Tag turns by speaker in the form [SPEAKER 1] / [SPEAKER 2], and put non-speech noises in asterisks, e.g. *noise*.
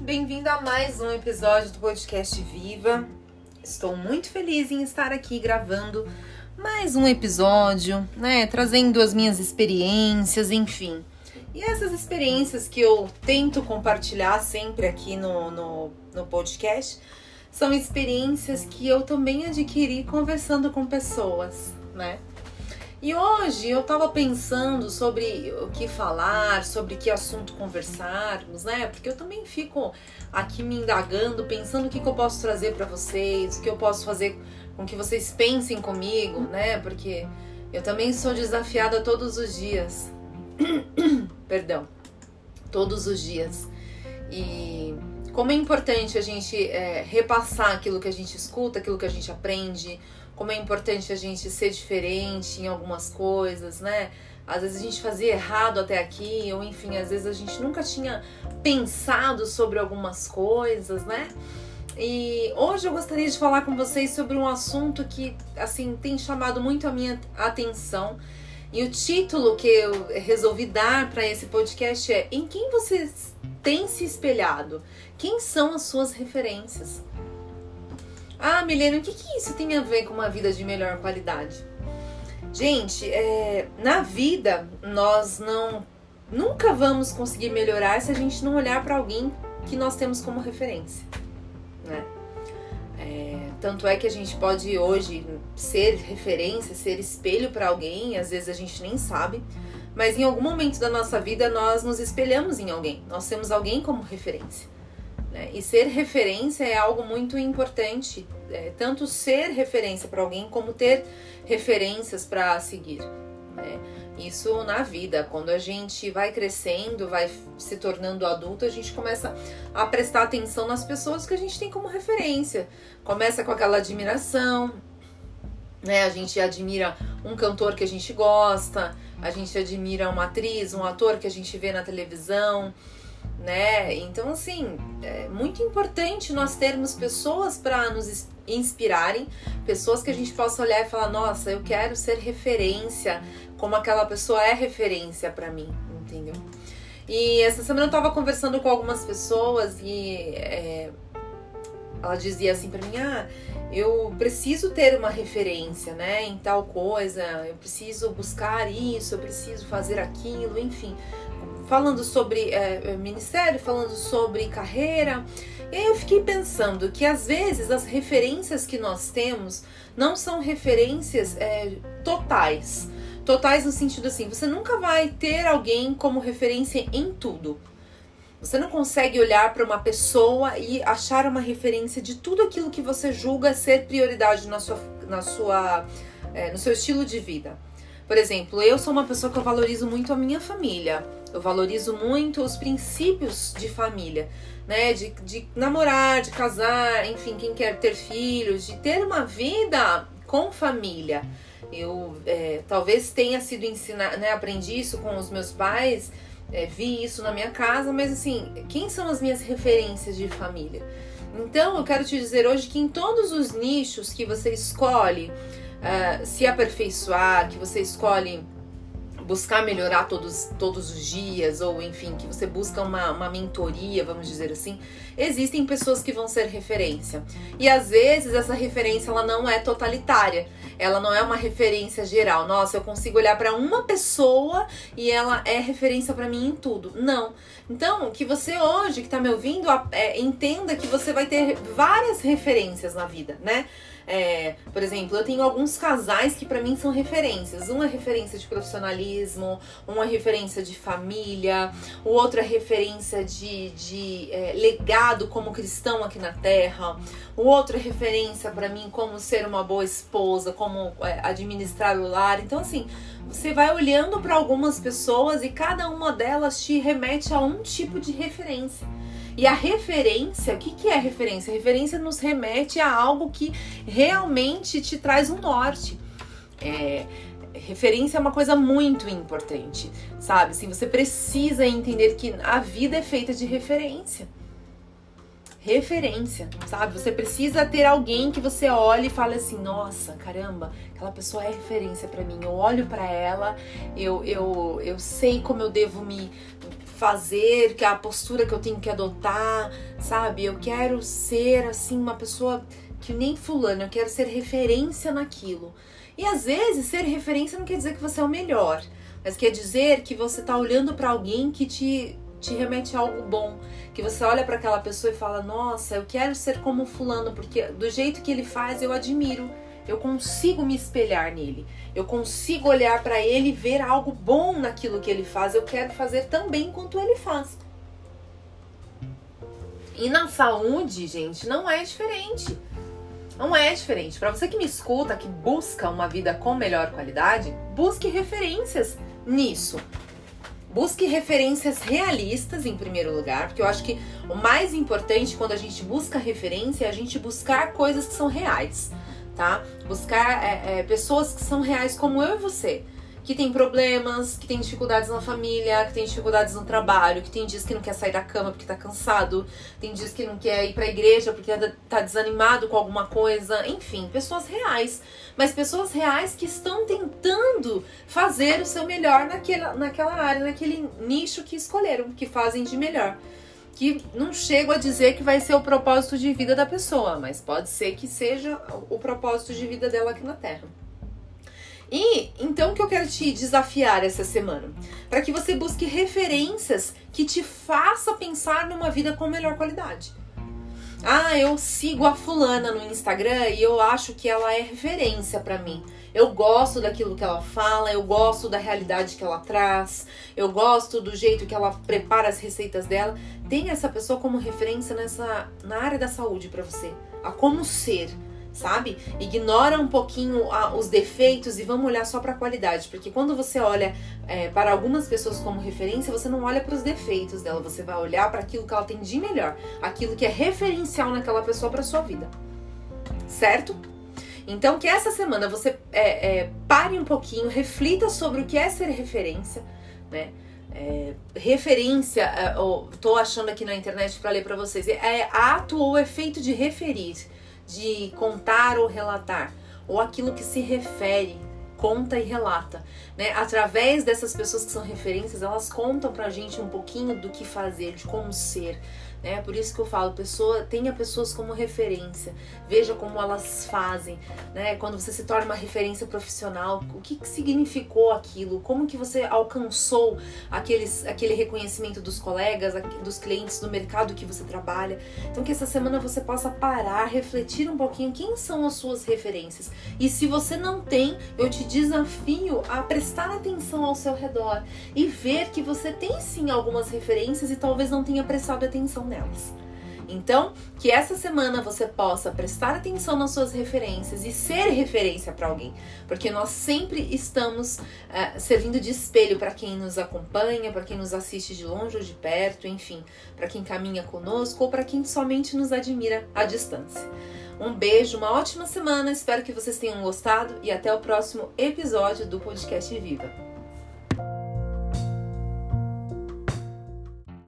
[SPEAKER 1] bem-vindo a mais um episódio do podcast Viva. Estou muito feliz em estar aqui gravando mais um episódio, né? Trazendo as minhas experiências, enfim. E essas experiências que eu tento compartilhar sempre aqui no, no, no podcast são experiências que eu também adquiri conversando com pessoas, né? E hoje eu tava pensando sobre o que falar, sobre que assunto conversarmos, né? Porque eu também fico aqui me indagando, pensando o que, que eu posso trazer para vocês, o que eu posso fazer com que vocês pensem comigo, né? Porque eu também sou desafiada todos os dias. *coughs* Perdão. Todos os dias. E como é importante a gente é, repassar aquilo que a gente escuta, aquilo que a gente aprende, como é importante a gente ser diferente em algumas coisas, né? Às vezes a gente fazia errado até aqui, ou enfim, às vezes a gente nunca tinha pensado sobre algumas coisas, né? E hoje eu gostaria de falar com vocês sobre um assunto que, assim, tem chamado muito a minha atenção. E o título que eu resolvi dar para esse podcast é: Em quem você tem se espelhado? Quem são as suas referências? Ah, Milena, o que, que isso tem a ver com uma vida de melhor qualidade? Gente, é, na vida nós não nunca vamos conseguir melhorar se a gente não olhar para alguém que nós temos como referência, né? É, tanto é que a gente pode hoje ser referência, ser espelho para alguém, às vezes a gente nem sabe, mas em algum momento da nossa vida nós nos espelhamos em alguém, nós temos alguém como referência. Né? E ser referência é algo muito importante, é, tanto ser referência para alguém como ter referências para seguir. Né? Isso na vida, quando a gente vai crescendo, vai se tornando adulto, a gente começa a prestar atenção nas pessoas que a gente tem como referência. Começa com aquela admiração, né? A gente admira um cantor que a gente gosta, a gente admira uma atriz, um ator que a gente vê na televisão né? Então, assim, é muito importante nós termos pessoas para nos inspirarem, pessoas que a gente possa olhar e falar: nossa, eu quero ser referência, como aquela pessoa é referência para mim, entendeu? E essa semana eu tava conversando com algumas pessoas e é, ela dizia assim para mim: ah, eu preciso ter uma referência, né, em tal coisa, eu preciso buscar isso, eu preciso fazer aquilo, enfim falando sobre é, é, ministério, falando sobre carreira. E aí eu fiquei pensando que às vezes as referências que nós temos não são referências é, totais. Totais no sentido assim, você nunca vai ter alguém como referência em tudo. Você não consegue olhar para uma pessoa e achar uma referência de tudo aquilo que você julga ser prioridade na sua, na sua, é, no seu estilo de vida. Por exemplo, eu sou uma pessoa que eu valorizo muito a minha família. Eu valorizo muito os princípios de família, né? De, de namorar, de casar, enfim, quem quer ter filhos, de ter uma vida com família. Eu é, talvez tenha sido ensinado, né? Aprendi isso com os meus pais, é, vi isso na minha casa, mas assim, quem são as minhas referências de família? Então, eu quero te dizer hoje que em todos os nichos que você escolhe uh, se aperfeiçoar, que você escolhe buscar melhorar todos, todos os dias, ou enfim, que você busca uma, uma mentoria, vamos dizer assim, existem pessoas que vão ser referência. E às vezes essa referência ela não é totalitária, ela não é uma referência geral. Nossa, eu consigo olhar para uma pessoa e ela é referência para mim em tudo. Não. Então, que você hoje que está me ouvindo, é, entenda que você vai ter várias referências na vida, né? É, por exemplo, eu tenho alguns casais que para mim são referências. Uma é referência de profissionalismo, uma é referência de família, o outro é referência de, de é, legado como cristão aqui na Terra, o outro é referência para mim como ser uma boa esposa, como é, administrar o lar. Então, assim, você vai olhando para algumas pessoas e cada uma delas te remete a um tipo de referência. E a referência, o que, que é referência? referência nos remete a algo que realmente te traz um norte. É, referência é uma coisa muito importante, sabe? Assim, você precisa entender que a vida é feita de referência. Referência, sabe? Você precisa ter alguém que você olhe e fale assim: nossa, caramba, aquela pessoa é referência para mim. Eu olho para ela, eu, eu, eu sei como eu devo me fazer, que é a postura que eu tenho que adotar, sabe? Eu quero ser assim uma pessoa que nem fulano, eu quero ser referência naquilo. E às vezes ser referência não quer dizer que você é o melhor, mas quer dizer que você tá olhando para alguém que te te remete a algo bom, que você olha para aquela pessoa e fala: "Nossa, eu quero ser como fulano, porque do jeito que ele faz eu admiro". Eu consigo me espelhar nele. Eu consigo olhar para ele e ver algo bom naquilo que ele faz. Eu quero fazer tão bem quanto ele faz. E na saúde, gente, não é diferente. Não é diferente. Para você que me escuta, que busca uma vida com melhor qualidade, busque referências nisso. Busque referências realistas em primeiro lugar, porque eu acho que o mais importante quando a gente busca referência é a gente buscar coisas que são reais tá? Buscar é, é, pessoas que são reais como eu e você. Que tem problemas, que tem dificuldades na família, que tem dificuldades no trabalho, que tem dias que não quer sair da cama porque tá cansado, tem dias que não quer ir pra igreja porque tá desanimado com alguma coisa, enfim, pessoas reais. Mas pessoas reais que estão tentando fazer o seu melhor naquela, naquela área, naquele nicho que escolheram, que fazem de melhor que não chego a dizer que vai ser o propósito de vida da pessoa, mas pode ser que seja o propósito de vida dela aqui na Terra. E então o que eu quero te desafiar essa semana? Para que você busque referências que te faça pensar numa vida com melhor qualidade. Ah, eu sigo a fulana no Instagram e eu acho que ela é referência para mim. Eu gosto daquilo que ela fala, eu gosto da realidade que ela traz, eu gosto do jeito que ela prepara as receitas dela. Tenha essa pessoa como referência nessa na área da saúde para você, a como ser, sabe? Ignora um pouquinho a, os defeitos e vamos olhar só para a qualidade, porque quando você olha é, para algumas pessoas como referência, você não olha para os defeitos dela, você vai olhar para aquilo que ela tem de melhor, aquilo que é referencial naquela pessoa para sua vida, certo? Então, que essa semana você é, é, pare um pouquinho, reflita sobre o que é ser referência, né? É, referência, é, tô achando aqui na internet para ler para vocês, é ato ou efeito de referir, de contar ou relatar, ou aquilo que se refere, conta e relata, né? Através dessas pessoas que são referências, elas contam pra gente um pouquinho do que fazer, de como ser, né? Por isso que eu falo, pessoa, tenha pessoas como referência, veja como elas fazem, né? Quando você se torna uma referência profissional, o que, que significou aquilo? Como que você alcançou aqueles, aquele reconhecimento dos colegas, dos clientes, do mercado que você trabalha? Então que essa semana você possa parar, refletir um pouquinho quem são as suas referências. E se você não tem, eu te desafio a prestar atenção ao seu redor e ver que você tem sim algumas referências e talvez não tenha prestado atenção nelas. Então, que essa semana você possa prestar atenção nas suas referências e ser referência para alguém, porque nós sempre estamos uh, servindo de espelho para quem nos acompanha, para quem nos assiste de longe ou de perto, enfim, para quem caminha conosco ou para quem somente nos admira à distância. Um beijo, uma ótima semana, espero que vocês tenham gostado e até o próximo episódio do Podcast Viva.